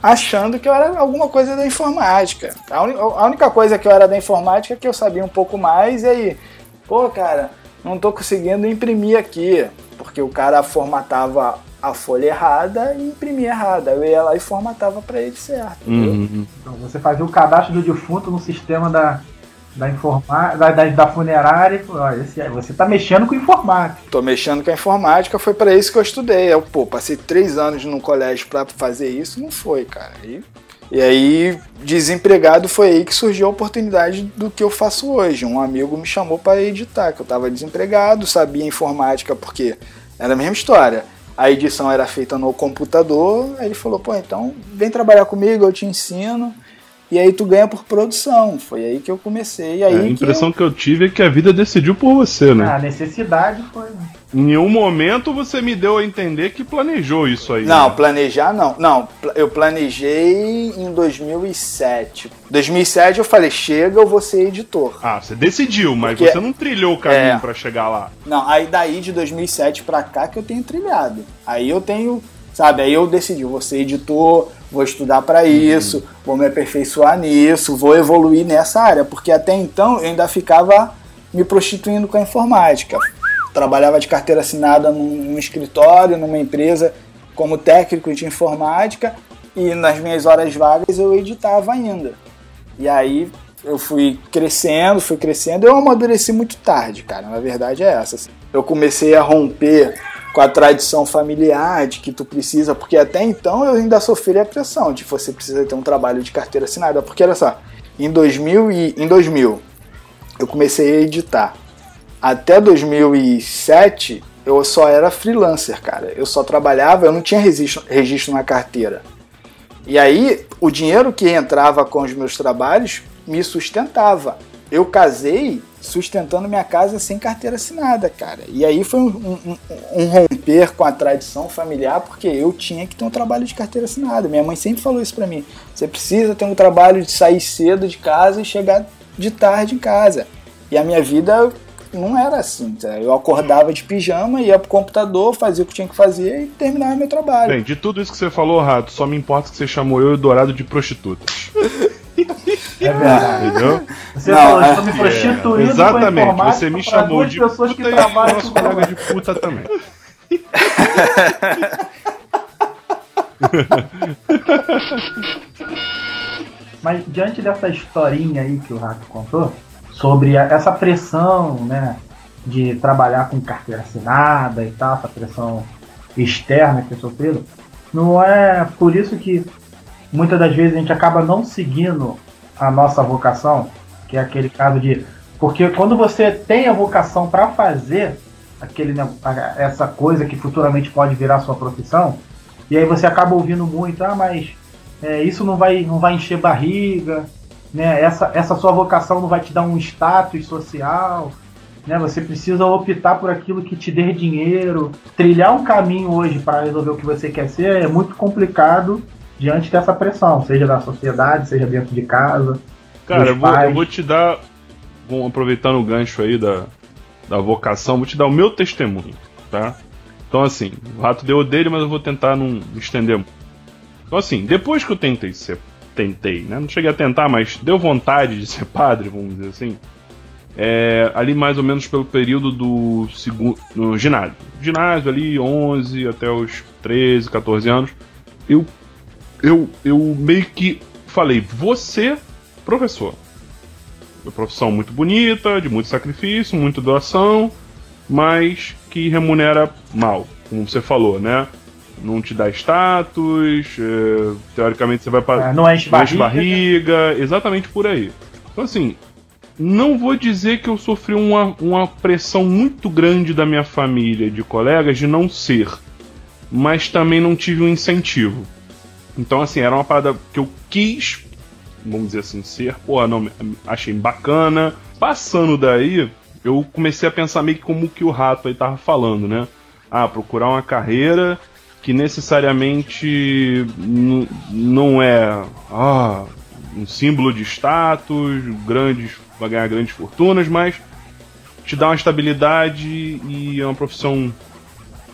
achando que eu era alguma coisa da informática. A, un... a única coisa que eu era da informática é que eu sabia um pouco mais, e aí, pô, cara não estou conseguindo imprimir aqui, porque o cara formatava a folha errada e imprimia errada. Eu ia lá e formatava para ele certo. Uhum. Então você fazia o cadastro do defunto no sistema da, da, informa, da, da, da funerária. Você está mexendo com informática. Tô mexendo com a informática, foi para isso que eu estudei. Eu, pô, passei três anos no colégio para fazer isso, não foi, cara. E e aí, desempregado, foi aí que surgiu a oportunidade do que eu faço hoje. Um amigo me chamou para editar, que eu estava desempregado, sabia informática porque era a mesma história. A edição era feita no computador, aí ele falou: pô, então vem trabalhar comigo, eu te ensino. E aí tu ganha por produção. Foi aí que eu comecei. Aí é, a impressão que eu... que eu... tive é que a vida decidiu por você, né? Ah, a necessidade foi. Em nenhum momento você me deu a entender que planejou isso aí. Não, né? planejar não. Não, eu planejei em 2007. 2007 eu falei, chega, eu vou ser editor. Ah, você decidiu, mas Porque... você não trilhou o caminho é... para chegar lá. Não, aí daí de 2007 para cá que eu tenho trilhado. Aí eu tenho, sabe, aí eu decidi, vou ser editor, vou estudar para isso, uhum. vou me aperfeiçoar nisso, vou evoluir nessa área, porque até então eu ainda ficava me prostituindo com a informática trabalhava de carteira assinada num, num escritório, numa empresa como técnico de informática e nas minhas horas vagas eu editava ainda. E aí eu fui crescendo, fui crescendo, eu amadureci muito tarde, cara. Na verdade é essa. Assim. Eu comecei a romper com a tradição familiar de que tu precisa, porque até então eu ainda sofri a pressão de você precisa ter um trabalho de carteira assinada, porque olha só, em 2000 e em 2000 eu comecei a editar até 2007 eu só era freelancer, cara. Eu só trabalhava, eu não tinha registro, registro na carteira. E aí, o dinheiro que entrava com os meus trabalhos me sustentava. Eu casei sustentando minha casa sem carteira assinada, cara. E aí foi um, um, um, romper com a tradição familiar, porque eu tinha que ter um trabalho de carteira assinada. Minha mãe sempre falou isso para mim. Você precisa ter um trabalho de sair cedo de casa e chegar de tarde em casa. E a minha vida não era assim. Tá? Eu acordava de pijama, ia pro computador, fazia o que tinha que fazer e terminava meu trabalho. Bem, de tudo isso que você falou, Rato, só me importa que você chamou eu e o Dourado de prostitutas. É verdade. Entendeu? Você não, falou, é, me prostituindo. É, exatamente, você me chamou de pessoas puta que trabalham nosso colega de puta também. Mas diante dessa historinha aí que o Rato contou, sobre essa pressão, né, de trabalhar com carteira assinada e tal, essa pressão externa que é sofrido, não é por isso que muitas das vezes a gente acaba não seguindo a nossa vocação, que é aquele caso de porque quando você tem a vocação para fazer aquele essa coisa que futuramente pode virar sua profissão, e aí você acaba ouvindo muito, ah, mas é, isso não vai não vai encher barriga, né? Essa, essa sua vocação não vai te dar um status social, né? Você precisa optar por aquilo que te dê dinheiro. Trilhar um caminho hoje para resolver o que você quer ser é muito complicado diante dessa pressão, seja da sociedade, seja dentro de casa. Cara, eu vou, eu vou, te dar, bom, aproveitando o gancho aí da, da vocação, vou te dar o meu testemunho, tá? Então, assim, o rato deu o dele, mas eu vou tentar não estender. Então, assim, depois que eu tentei ser tentei, né? Não cheguei a tentar, mas deu vontade de ser padre, vamos dizer assim. É, ali mais ou menos pelo período do segundo no ginásio. Ginásio ali 11 até os 13, 14 anos. Eu eu eu meio que falei, você professor. uma profissão muito bonita, de muito sacrifício, muita doação, mas que remunera mal, como você falou, né? Não te dá status, é, teoricamente você vai para. É, não enche barriga. barriga, exatamente por aí. Então, assim, não vou dizer que eu sofri uma, uma pressão muito grande da minha família, de colegas, de não ser, mas também não tive um incentivo. Então, assim, era uma parada que eu quis, vamos dizer assim, ser, pô, não, achei bacana. Passando daí, eu comecei a pensar meio que como que o rato aí tava falando, né? Ah, procurar uma carreira que necessariamente não é ah, um símbolo de status, grandes, vai ganhar grandes fortunas, mas te dá uma estabilidade e é uma profissão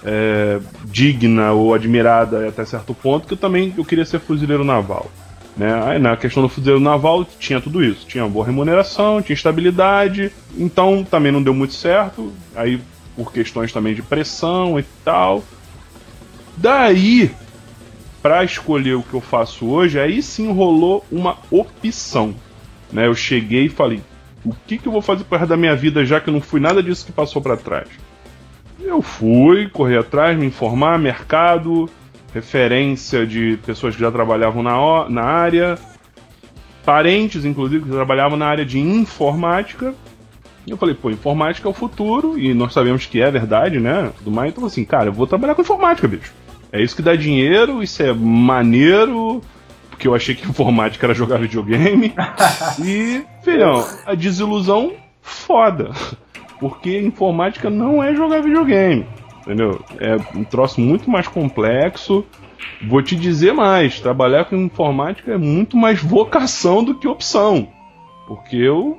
é, digna ou admirada até certo ponto, que eu também eu queria ser fuzileiro naval. Né? Aí, na questão do fuzileiro naval tinha tudo isso, tinha boa remuneração, tinha estabilidade, então também não deu muito certo, aí por questões também de pressão e tal. Daí, para escolher o que eu faço hoje, aí sim rolou uma opção. Né? Eu cheguei e falei: o que, que eu vou fazer para resto da minha vida, já que eu não fui nada disso que passou para trás? Eu fui, corri atrás, me informar, mercado, referência de pessoas que já trabalhavam na, na área, parentes, inclusive, que trabalhavam na área de informática. E eu falei, pô, informática é o futuro, e nós sabemos que é verdade, né? Do mais, então assim, cara, eu vou trabalhar com informática, bicho. É isso que dá dinheiro, isso é maneiro, porque eu achei que informática era jogar videogame. e, filhão, a desilusão foda. Porque informática não é jogar videogame. Entendeu? É um troço muito mais complexo. Vou te dizer mais: trabalhar com informática é muito mais vocação do que opção. Porque eu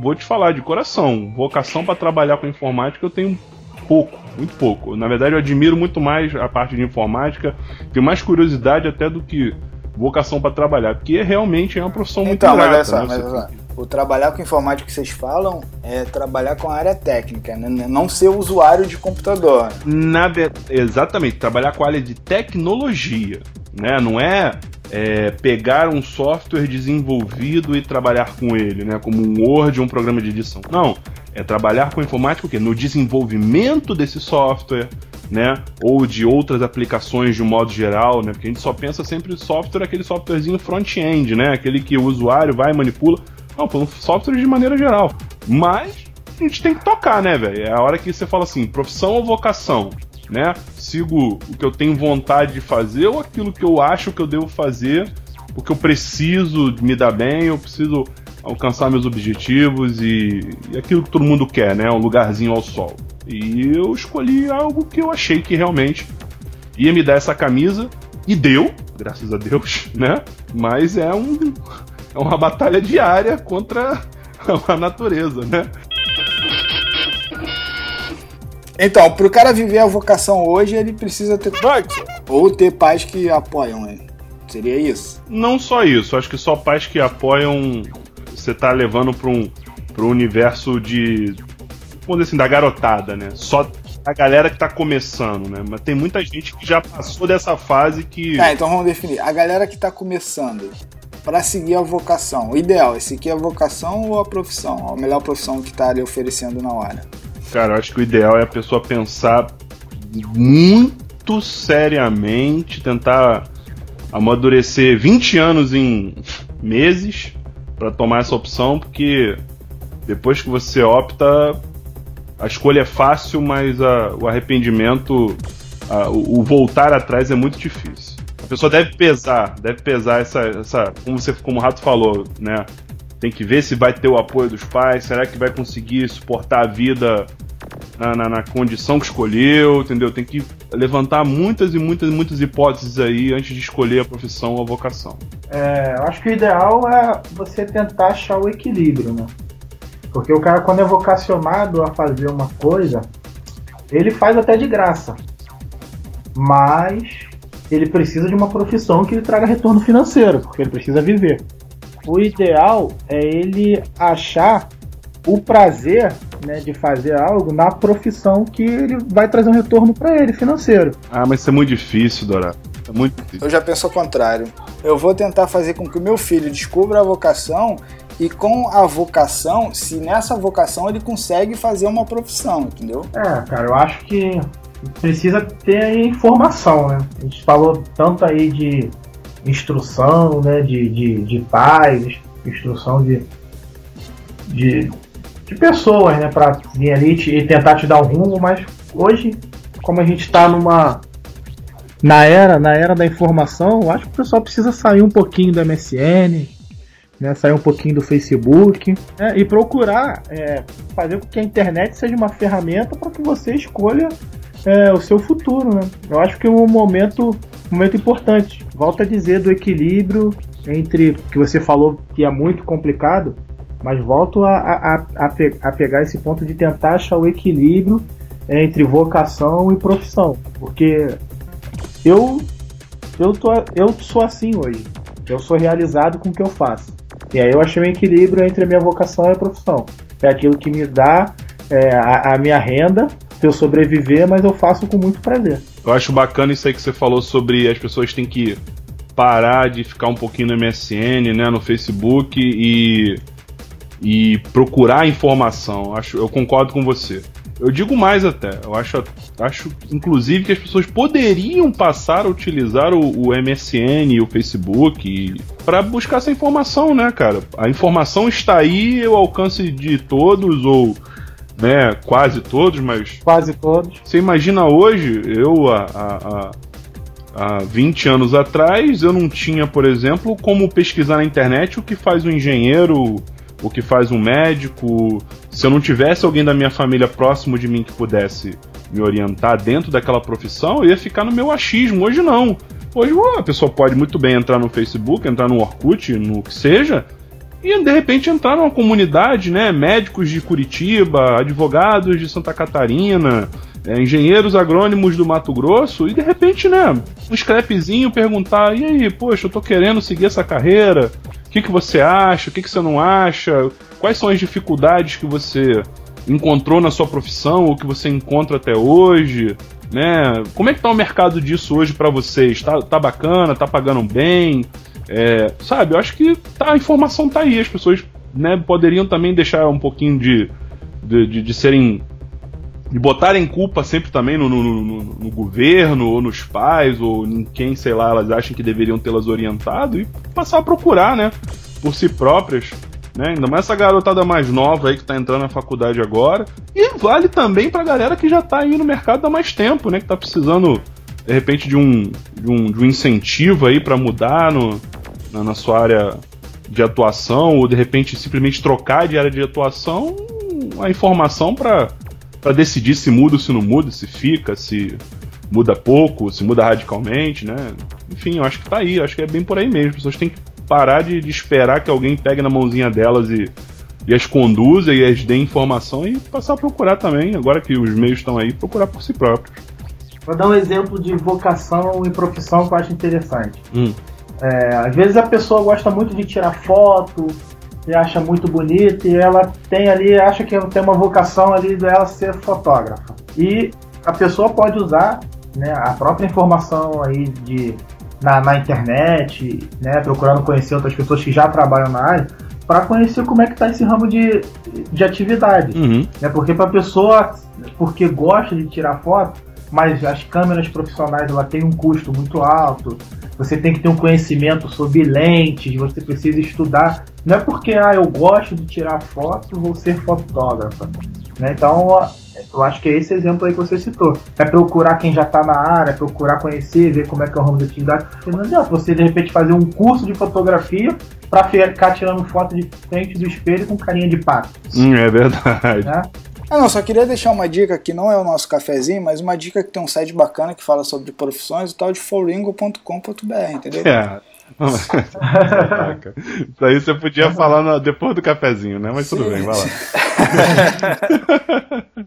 vou te falar de coração: vocação para trabalhar com informática eu tenho pouco, muito pouco. Na verdade, eu admiro muito mais a parte de informática, tenho mais curiosidade até do que vocação para trabalhar, porque realmente é uma profissão muito Então, mas grata, né? mas Você- olha só. O trabalhar com informática que vocês falam é trabalhar com a área técnica, né? não ser usuário de computador. Na Exatamente, trabalhar com a área de tecnologia, né? Não é, é, pegar um software desenvolvido e trabalhar com ele, né? Como um Word um programa de edição. Não, é trabalhar com informática o quê? No desenvolvimento desse software, né? Ou de outras aplicações de um modo geral, né? Porque a gente só pensa sempre em software, aquele softwarezinho front-end, né? Aquele que o usuário vai e manipula. Não, falando software de maneira geral. Mas a gente tem que tocar, né, velho? É a hora que você fala assim, profissão ou vocação, né? Sigo o que eu tenho vontade de fazer ou aquilo que eu acho que eu devo fazer, porque eu preciso me dar bem, eu preciso alcançar meus objetivos e, e aquilo que todo mundo quer, né? Um lugarzinho ao sol. E eu escolhi algo que eu achei que realmente ia me dar essa camisa e deu, graças a Deus, né? Mas é um é uma batalha diária contra a natureza, né? Então, pro cara viver a vocação hoje, ele precisa ter ou ter pais que apoiam ele. Seria isso? Não só isso, acho que só pais que apoiam você tá levando para um pro universo de vamos dizer assim, da garotada, né? Só a galera que tá começando, né? Mas tem muita gente que já passou dessa fase que Ah, então vamos definir. A galera que tá começando para seguir a vocação. O ideal é seguir a vocação ou a profissão? A melhor profissão que tá ali oferecendo na hora. Cara, eu acho que o ideal é a pessoa pensar muito seriamente, tentar amadurecer 20 anos em meses para tomar essa opção, porque depois que você opta, a escolha é fácil, mas a- o arrependimento, a- o, o voltar atrás é muito difícil. A pessoa deve pesar, deve pesar essa, essa como você, como o Rato falou, né? Tem que ver se vai ter o apoio dos pais, será que vai conseguir suportar a vida na, na- na condição que escolheu, entendeu? Tem que levantar muitas e muitas e muitas hipóteses aí antes de escolher a profissão ou a vocação. É, acho que o ideal é você tentar achar o equilíbrio, né? Porque o cara, quando é vocacionado a fazer uma coisa, ele faz até de graça. Mas ele precisa de uma profissão que lhe traga retorno financeiro, porque ele precisa viver. O ideal é ele achar o prazer né, de fazer algo na profissão que ele vai trazer um retorno para ele financeiro. Ah, mas isso é muito difícil, Dourado. É muito difícil. Eu já penso ao contrário. Eu vou tentar fazer com que o meu filho descubra a vocação e com a vocação, se nessa vocação ele consegue fazer uma profissão, entendeu? É, cara, eu acho que precisa ter informação, né? A gente falou tanto aí de instrução, né, de, de, de pais, instrução de, de, de pessoas, né, para vir ali e tentar te dar um rumo, mas hoje, como a gente está numa na era, na era da informação, eu acho que o pessoal precisa sair um pouquinho do MSN, né, sair um pouquinho do Facebook né, e procurar é, fazer com que a internet seja uma ferramenta para que você escolha é, o seu futuro. Né? Eu acho que é um momento, um momento importante. Volto a dizer do equilíbrio entre que você falou que é muito complicado, mas volto a, a, a, a pegar esse ponto de tentar achar o equilíbrio entre vocação e profissão, porque eu eu, tô, eu sou assim hoje. Eu sou realizado com o que eu faço. E aí eu achei um equilíbrio entre a minha vocação e a profissão. É aquilo que me dá é, a, a, minha renda, se eu sobreviver, mas eu faço com muito prazer. Eu acho bacana isso aí que você falou sobre as pessoas têm que parar de ficar um pouquinho no MSN, né, no Facebook e, e procurar informação. Acho, eu concordo com você. Eu digo mais até, eu acho, acho inclusive que as pessoas poderiam passar a utilizar o, o MSN e o Facebook para buscar essa informação, né, cara? A informação está aí, ao alcance de todos, ou né, quase todos, mas. Quase todos. Você imagina hoje, eu há, há, há 20 anos atrás, eu não tinha, por exemplo, como pesquisar na internet o que faz um engenheiro o que faz um médico. Se eu não tivesse alguém da minha família próximo de mim que pudesse me orientar dentro daquela profissão, eu ia ficar no meu achismo. Hoje não. Hoje a pessoa pode muito bem entrar no Facebook, entrar no Orkut, no que seja, e de repente entrar numa comunidade, né? Médicos de Curitiba, advogados de Santa Catarina, é, engenheiros agrônimos do Mato Grosso, e de repente, né? Um scrapzinho perguntar: e aí, poxa, eu tô querendo seguir essa carreira, que, que você acha, o que, que você não acha, quais são as dificuldades que você encontrou na sua profissão ou que você encontra até hoje, né? Como é que tá o mercado disso hoje para vocês? Tá, tá bacana? Tá pagando bem? É, sabe, eu acho que tá, a informação tá aí, as pessoas né, poderiam também deixar um pouquinho de, de, de, de serem de botarem culpa sempre também no, no, no, no, governo, ou nos pais, ou em quem, sei lá, elas acham que deveriam tê-las orientado e passar a procurar, né? Por si próprias. Né? Ainda mais essa garotada mais nova aí que tá entrando na faculdade agora. E vale também pra galera que já tá aí no mercado há mais tempo, né? Que tá precisando, de repente, de um, de um, de um incentivo aí para mudar no, na, na sua área de atuação, ou de repente simplesmente trocar de área de atuação, a informação para para decidir se muda ou se não muda, se fica, se muda pouco, se muda radicalmente, né? Enfim, eu acho que tá aí, acho que é bem por aí mesmo. As pessoas têm que parar de, de esperar que alguém pegue na mãozinha delas e, e as conduza e as dê informação e passar a procurar também, agora que os meios estão aí, procurar por si próprios. Vou dar um exemplo de vocação e profissão que eu acho interessante. Hum. É, às vezes a pessoa gosta muito de tirar foto, e acha muito bonito e ela tem ali, acha que tem uma vocação ali dela ser fotógrafa. E a pessoa pode usar né, a própria informação aí de, na, na internet, né, procurando conhecer outras pessoas que já trabalham na área, para conhecer como é que está esse ramo de, de atividade. Uhum. Né, porque para a pessoa, porque gosta de tirar foto, mas as câmeras profissionais ela tem um custo muito alto, você tem que ter um conhecimento sobre lentes, você precisa estudar. Não é porque ah, eu gosto de tirar foto, vou ser fotógrafa. Né? Então, eu acho que é esse exemplo aí que você citou. É procurar quem já está na área, procurar conhecer, ver como é que é o ramo da atividade. Não adianta você, de repente, fazer um curso de fotografia para ficar tirando foto de frente do espelho com carinha de pato. Hum, é verdade. Né? Ah, não, só queria deixar uma dica que não é o nosso cafezinho, mas uma dica que tem um site bacana que fala sobre profissões, o tal de foringo.com.br, entendeu? É. Isso aí você podia falar no, depois do cafezinho, né? Mas Sim. tudo bem, vai lá.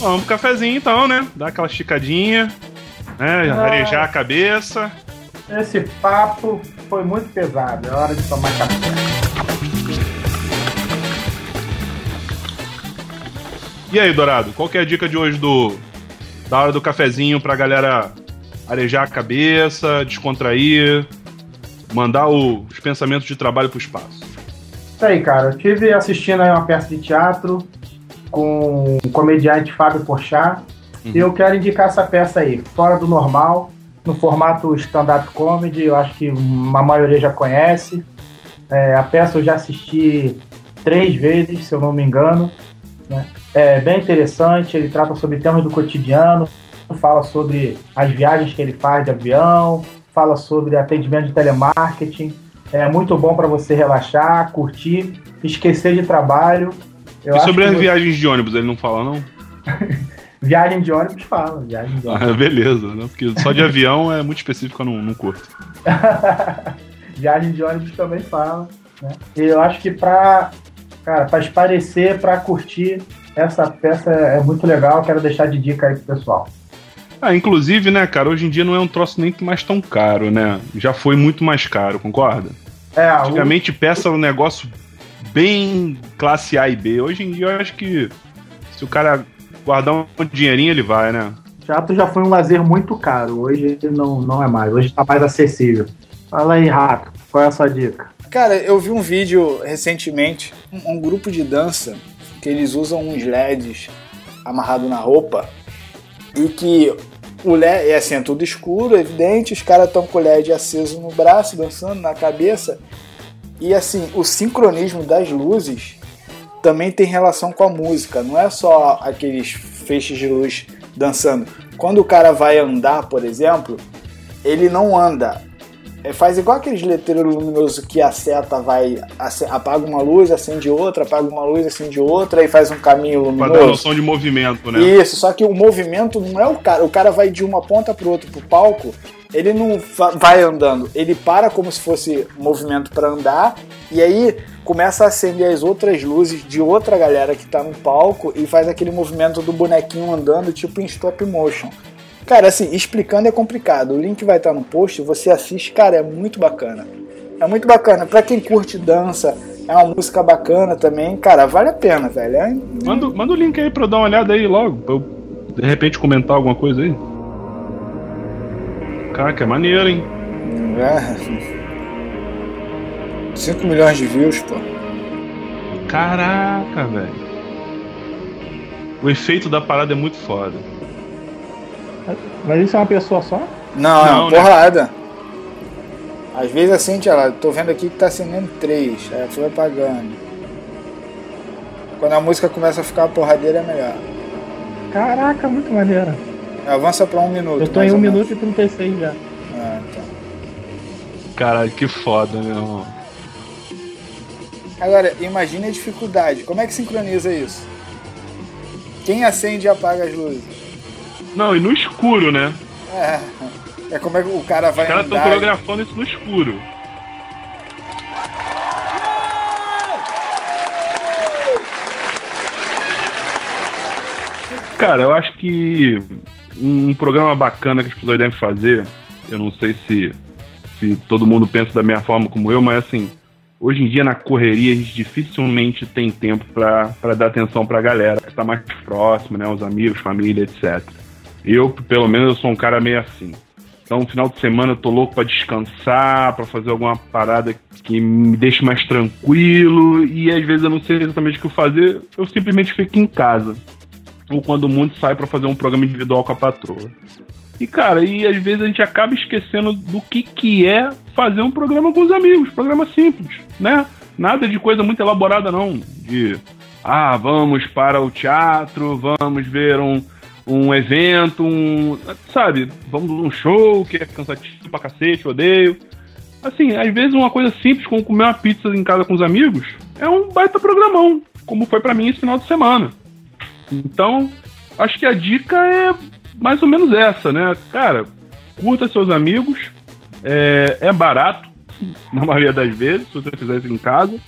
Vamos pro cafezinho então, né? Dá aquela esticadinha né? Arejar a cabeça. Esse papo foi muito pesado, é hora de tomar café. E aí, Dourado, qual que é a dica de hoje do, da hora do cafezinho pra galera arejar a cabeça, descontrair, mandar o- os pensamentos de trabalho pro espaço. Isso aí, cara. Eu tive assistindo aí uma peça de teatro com o comediante Fábio Porchat. E eu quero indicar essa peça aí, Fora do Normal, no formato stand-up comedy. Eu acho que uma maioria já conhece. É, a peça eu já assisti três vezes, se eu não me engano. né? É bem interessante. Ele trata sobre temas do cotidiano, fala sobre as viagens que ele faz de avião, fala sobre atendimento de telemarketing. É muito bom para você relaxar, curtir, esquecer de trabalho. Eu e sobre as viagens de ônibus, ele não fala, não? Viagem de ônibus fala, viagem de ônibus. Ah, beleza, né? Porque só de avião é muito específico, eu não, não curto. viagem de ônibus também fala. Né? E eu acho que pra, cara, pra esparecer, pra curtir, essa peça é muito legal. Quero deixar de dica aí pro pessoal. Ah, inclusive, né, cara, hoje em dia não é um troço nem mais tão caro, né? Já foi muito mais caro, concorda? É, o Antigamente peça era um negócio bem classe A e B. Hoje em dia eu acho que se o cara guardar um dinheirinho, ele vai, né? teatro já foi um lazer muito caro. Hoje não, não é mais. Hoje tá mais acessível. Fala aí, Rato. Qual é a sua dica? Cara, eu vi um vídeo recentemente, um, um grupo de dança que eles usam uns LEDs amarrado na roupa e que o LED é assim, é tudo escuro, evidente, os caras estão com o LED aceso no braço, dançando na cabeça. E assim, o sincronismo das luzes também tem relação com a música, não é só aqueles feixes de luz dançando. Quando o cara vai andar, por exemplo, ele não anda, é, faz igual aqueles letreiros luminosos que a seta vai, apaga uma luz, acende outra, apaga uma luz, acende outra e faz um caminho Pra dar luminoso. noção de movimento, né? Isso, só que o movimento não é o cara. O cara vai de uma ponta pro outro pro palco, ele não vai andando, ele para como se fosse movimento para andar e aí começa a acender as outras luzes de outra galera que tá no palco e faz aquele movimento do bonequinho andando, tipo em stop motion. Cara, assim, explicando é complicado. O link vai estar no post, você assiste, cara, é muito bacana. É muito bacana. Pra quem curte dança, é uma música bacana também, cara, vale a pena, velho. É, Manda, manda o link aí pra eu dar uma olhada aí logo, pra eu de repente comentar alguma coisa aí. Caraca, é maneiro, hein? É. 5 milhões de views, pô. Caraca, velho. O efeito da parada é muito foda. Mas isso é uma pessoa só? Não, é Não, uma né? porrada. Às vezes acende, olha lá, tô vendo aqui que tá acendendo 3, aí foi apagando. Quando a música começa a ficar porradeira é melhor. Caraca, muito maneira. Avança pra um minuto. Eu tô em 1 ou menos. minuto e 36 já. Ah, então. Caralho, que foda, meu irmão. Agora, imagine a dificuldade. Como é que sincroniza isso? Quem acende e apaga as luzes? Não, e no escuro, né? É, é como é que o cara vai Os caras estão coreografando isso no escuro. Cara, eu acho que um programa bacana que as pessoas devem fazer, eu não sei se, se todo mundo pensa da minha forma como eu, mas assim, hoje em dia na correria a gente dificilmente tem tempo pra dar atenção pra galera que tá mais próxima, né? Os amigos, família, etc. Eu, pelo menos, eu sou um cara meio assim. Então, no final de semana eu tô louco pra descansar, pra fazer alguma parada que me deixe mais tranquilo e às vezes eu não sei exatamente o que fazer, eu simplesmente fico em casa. Ou quando o mundo sai pra fazer um programa individual com a patroa. E cara, e às vezes a gente acaba esquecendo do que que é fazer um programa com os amigos, programa simples, né? Nada de coisa muito elaborada não, de ah, vamos para o teatro, vamos ver um um evento, um. Sabe, vamos num show que é cansativo pra cacete, odeio. Assim, às vezes uma coisa simples, como comer uma pizza em casa com os amigos, é um baita programão, como foi pra mim esse final de semana. Então, acho que a dica é mais ou menos essa, né? Cara, curta seus amigos, é, é barato, na maioria das vezes, se você fizer isso em casa.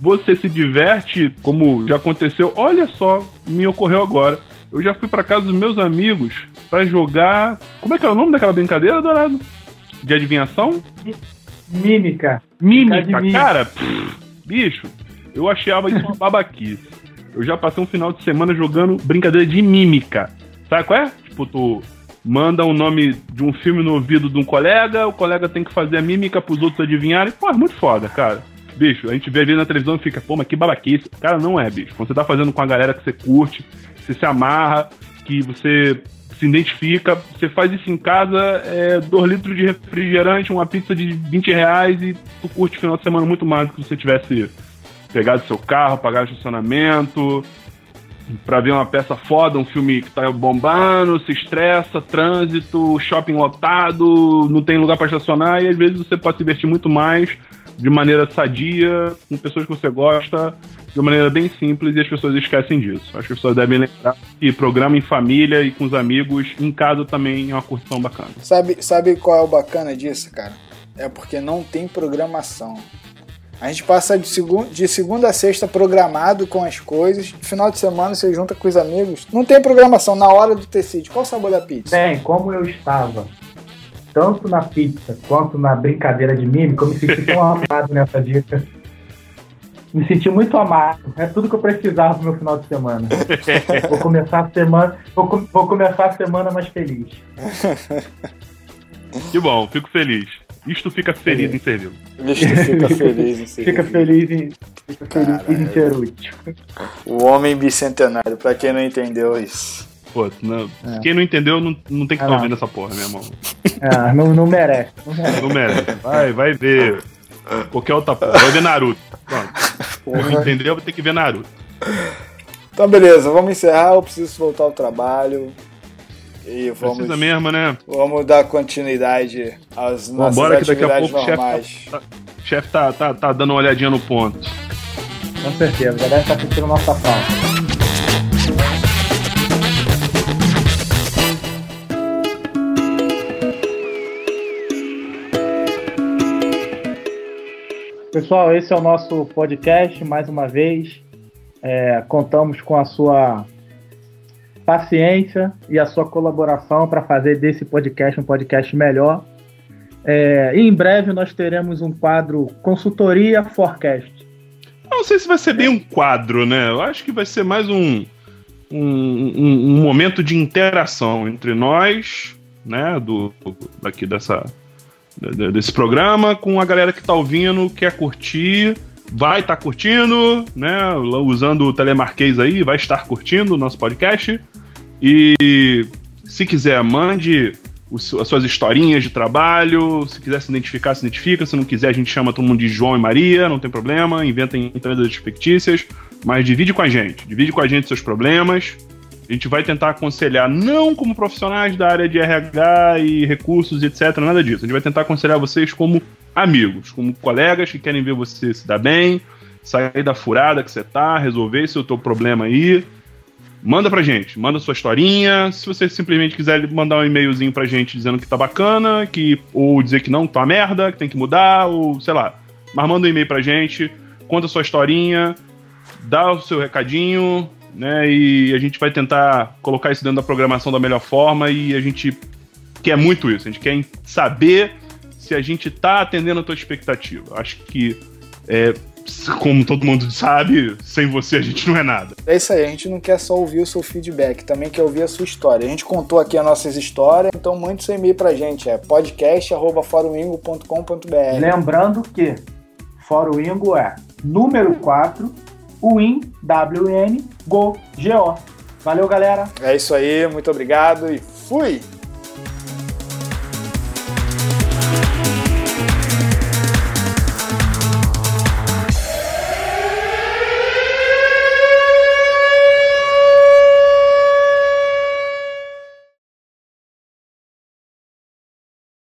Você se diverte, como já aconteceu. Olha só, me ocorreu agora. Eu já fui pra casa dos meus amigos pra jogar. Como é que é o nome daquela brincadeira, Dourado? De adivinhação? Mímica. Mímica. cara, pff, bicho, eu achava isso uma babaquice. Eu já passei um final de semana jogando brincadeira de mímica. Sabe qual é? Tipo, tu manda o nome de um filme no ouvido de um colega, o colega tem que fazer a mímica pros outros adivinharem. Pô, é muito foda, cara. Bicho, a gente vê ali na televisão e fica, pô, mas que babaquice. Cara, não é, bicho. Quando você tá fazendo com a galera que você curte, você se amarra, que você se identifica, você faz isso em casa, é 2 litros de refrigerante, uma pizza de 20 reais e tu curte o final de semana muito mais do que se você tivesse pegado seu carro, pagar estacionamento, pra ver uma peça foda, um filme que tá bombando, se estressa, trânsito, shopping lotado, não tem lugar para estacionar, e às vezes você pode se divertir muito mais de maneira sadia, com pessoas que você gosta, de maneira bem simples, e as pessoas esquecem disso. As pessoas devem lembrar que programa em família e com os amigos, em casa também é uma curtição bacana. Sabe, sabe qual é o bacana disso, cara? É porque não tem programação. A gente passa de, segun, de segunda a sexta programado com as coisas. No final de semana você junta com os amigos. Não tem programação. Na hora do tecido, qual o sabor da pizza? Bem, como eu estava tanto na pizza quanto na brincadeira de mímica, eu me senti tão amado nessa dica. Me senti muito amado. É tudo que eu precisava pro meu final de semana. vou começar a semana. Vou, vou começar a semana mais feliz. Que bom, fico feliz. Isto fica feliz em servi-lo. Isto fica feliz em servir. Fica feliz em, fica feliz em ser útil. O homem bicentenário, pra quem não entendeu isso. Pô, não- quem não entendeu não, não tem que Ah, estar não. ouvindo essa porra, meu irmão. Ah, não, não merece. Não merece. Não merece. Vai, vai ver qualquer outra porra. Vai ver Naruto. Pronto. Não entendeu, vai ter que ver Naruto. Então, beleza, vamos encerrar. Eu preciso voltar ao trabalho. E vamos, Precisa mesmo, né? vamos dar continuidade às nossas Vambora que daqui a atividades pouco o chefe normais. tá, o chefe tá, tá, tá dando uma olhadinha no ponto. Com certeza. Já deve estar sentindo nossa falta. Pessoal, esse é o nosso podcast. Mais uma vez, É, contamos com a sua paciência e a sua colaboração para fazer desse podcast um podcast melhor. É, e em breve nós teremos um quadro Consultoria Forecast. Não sei se vai ser bem um quadro, né? Eu acho que vai ser mais um, um, um- um momento de interação entre nós, né? Do, daqui dessa, de- desse programa, com a galera que tá ouvindo, quer curtir, vai estar curtindo, né? Usando o telemarquês aí, vai estar curtindo o nosso podcast. E se quiser, mande as suas historinhas de trabalho. Se quiser se identificar, se identifica. Se não quiser, a gente chama todo mundo de João e Maria, não tem problema. Inventem empresas fictícias. Mas divide com a gente. Divide com a gente seus problemas. A gente vai tentar aconselhar, não como profissionais da área de RH e recursos, etc. Nada disso. A gente vai tentar aconselhar vocês como amigos, como colegas que querem ver você se dar bem, sair da furada que você tá, resolver esse teu problema aí. Manda pra gente, manda sua historinha. Se você simplesmente quiser mandar um e-mailzinho pra gente dizendo que tá bacana, que ou dizer que não, tá merda, que tem que mudar, ou sei lá. Mas manda um e-mail pra gente, conta sua historinha, dá o seu recadinho, né? E a gente vai tentar colocar isso dentro da programação da melhor forma e a gente quer muito isso. A gente quer saber se a gente tá atendendo a tua expectativa. Acho que, é, como todo mundo sabe, sem você a gente não é nada. É isso aí, a gente não quer só ouvir o seu feedback, também quer ouvir a sua história. A gente contou aqui as nossas histórias, então mande seu e-mail pra gente, é podcast.forumingo.com.br. Lembrando que Fora o Ingo é número 4, Win, W-N, Go, G-O. Valeu, galera! É isso aí, muito obrigado e fui!